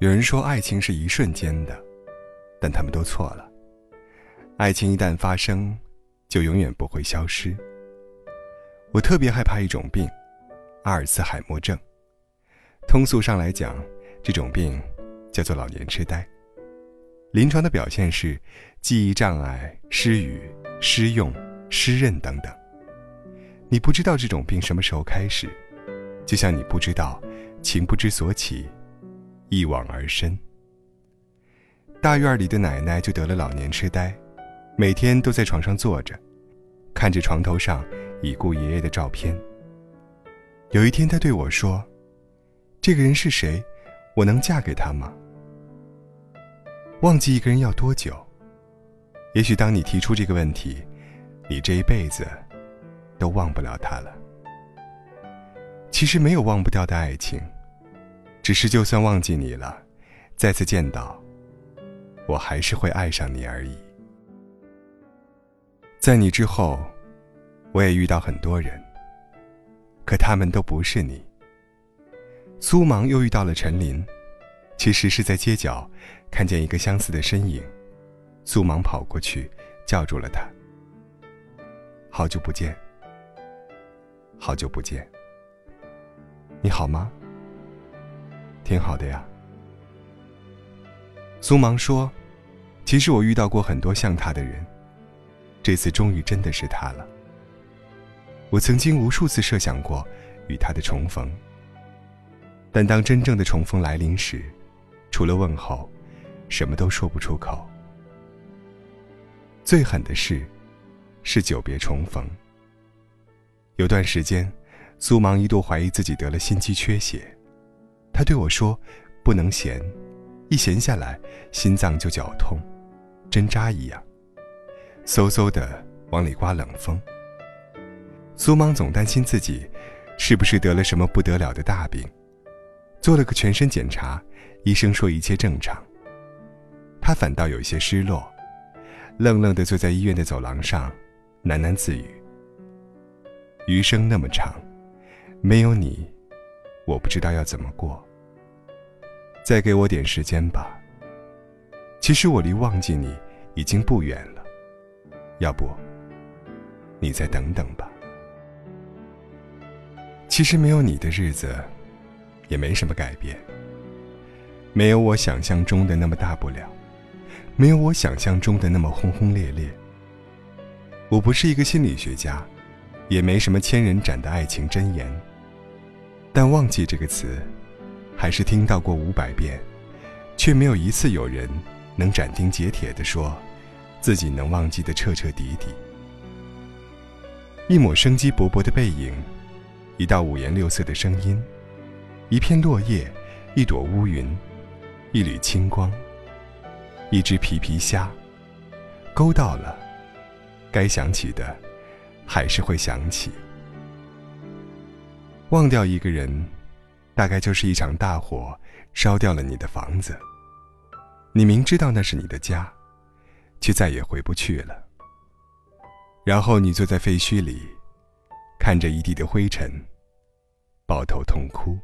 有人说爱情是一瞬间的，但他们都错了。爱情一旦发生，就永远不会消失。我特别害怕一种病——阿尔茨海默症。通俗上来讲，这种病叫做老年痴呆。临床的表现是记忆障碍、失语、失用、失认等等。你不知道这种病什么时候开始，就像你不知道情不知所起，一往而深。大院里的奶奶就得了老年痴呆，每天都在床上坐着，看着床头上已故爷爷的照片。有一天，她对我说：“这个人是谁？我能嫁给他吗？”忘记一个人要多久？也许当你提出这个问题，你这一辈子。都忘不了他了。其实没有忘不掉的爱情，只是就算忘记你了，再次见到，我还是会爱上你而已。在你之后，我也遇到很多人，可他们都不是你。苏芒又遇到了陈琳，其实是在街角看见一个相似的身影，苏芒跑过去叫住了他。好久不见。好久不见，你好吗？挺好的呀。苏芒说：“其实我遇到过很多像他的人，这次终于真的是他了。我曾经无数次设想过与他的重逢，但当真正的重逢来临时，除了问候，什么都说不出口。最狠的事，是久别重逢。”有段时间，苏芒一度怀疑自己得了心肌缺血。他对我说：“不能闲，一闲下来，心脏就绞痛，针扎一样，嗖嗖的往里刮冷风。”苏芒总担心自己是不是得了什么不得了的大病，做了个全身检查，医生说一切正常。他反倒有些失落，愣愣地坐在医院的走廊上，喃喃自语。余生那么长，没有你，我不知道要怎么过。再给我点时间吧。其实我离忘记你已经不远了，要不，你再等等吧。其实没有你的日子，也没什么改变。没有我想象中的那么大不了，没有我想象中的那么轰轰烈烈。我不是一个心理学家。也没什么千人斩的爱情箴言，但忘记这个词，还是听到过五百遍，却没有一次有人能斩钉截铁地说，自己能忘记的彻彻底底。一抹生机勃勃的背影，一道五颜六色的声音，一片落叶，一朵乌云，一缕清光，一只皮皮虾，勾到了，该想起的。还是会想起。忘掉一个人，大概就是一场大火烧掉了你的房子。你明知道那是你的家，却再也回不去了。然后你坐在废墟里，看着一地的灰尘，抱头痛哭。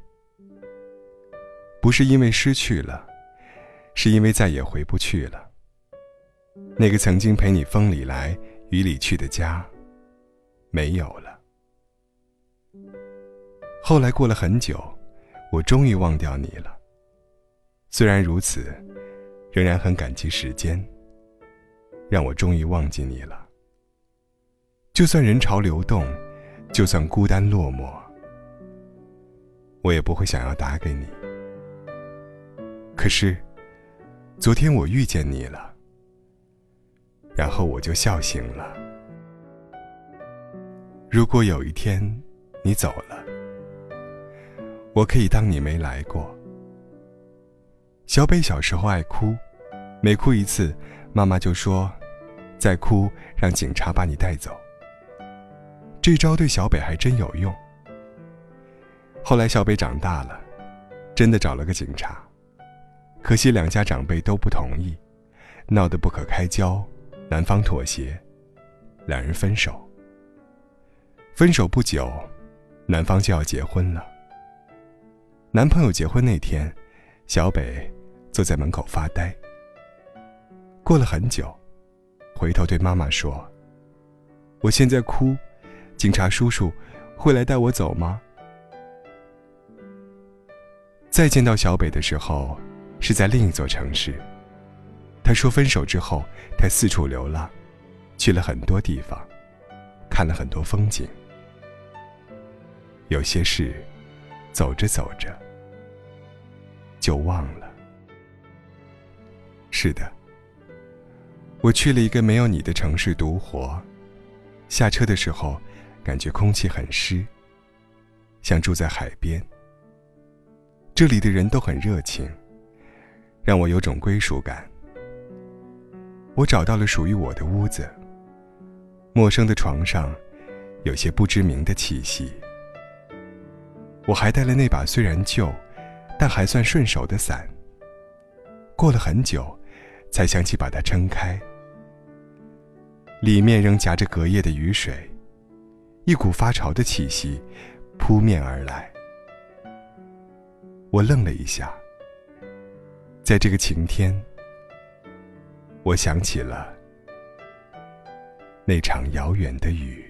不是因为失去了，是因为再也回不去了。那个曾经陪你风里来雨里去的家。没有了。后来过了很久，我终于忘掉你了。虽然如此，仍然很感激时间，让我终于忘记你了。就算人潮流动，就算孤单落寞，我也不会想要打给你。可是，昨天我遇见你了，然后我就笑醒了。如果有一天你走了，我可以当你没来过。小北小时候爱哭，每哭一次，妈妈就说：“再哭，让警察把你带走。”这招对小北还真有用。后来小北长大了，真的找了个警察，可惜两家长辈都不同意，闹得不可开交，男方妥协，两人分手。分手不久，男方就要结婚了。男朋友结婚那天，小北坐在门口发呆。过了很久，回头对妈妈说：“我现在哭，警察叔叔会来带我走吗？”再见到小北的时候，是在另一座城市。他说分手之后，他四处流浪，去了很多地方，看了很多风景。有些事，走着走着就忘了。是的，我去了一个没有你的城市独活。下车的时候，感觉空气很湿，像住在海边。这里的人都很热情，让我有种归属感。我找到了属于我的屋子。陌生的床上，有些不知名的气息。我还带了那把虽然旧，但还算顺手的伞。过了很久，才想起把它撑开。里面仍夹着隔夜的雨水，一股发潮的气息扑面而来。我愣了一下，在这个晴天，我想起了那场遥远的雨。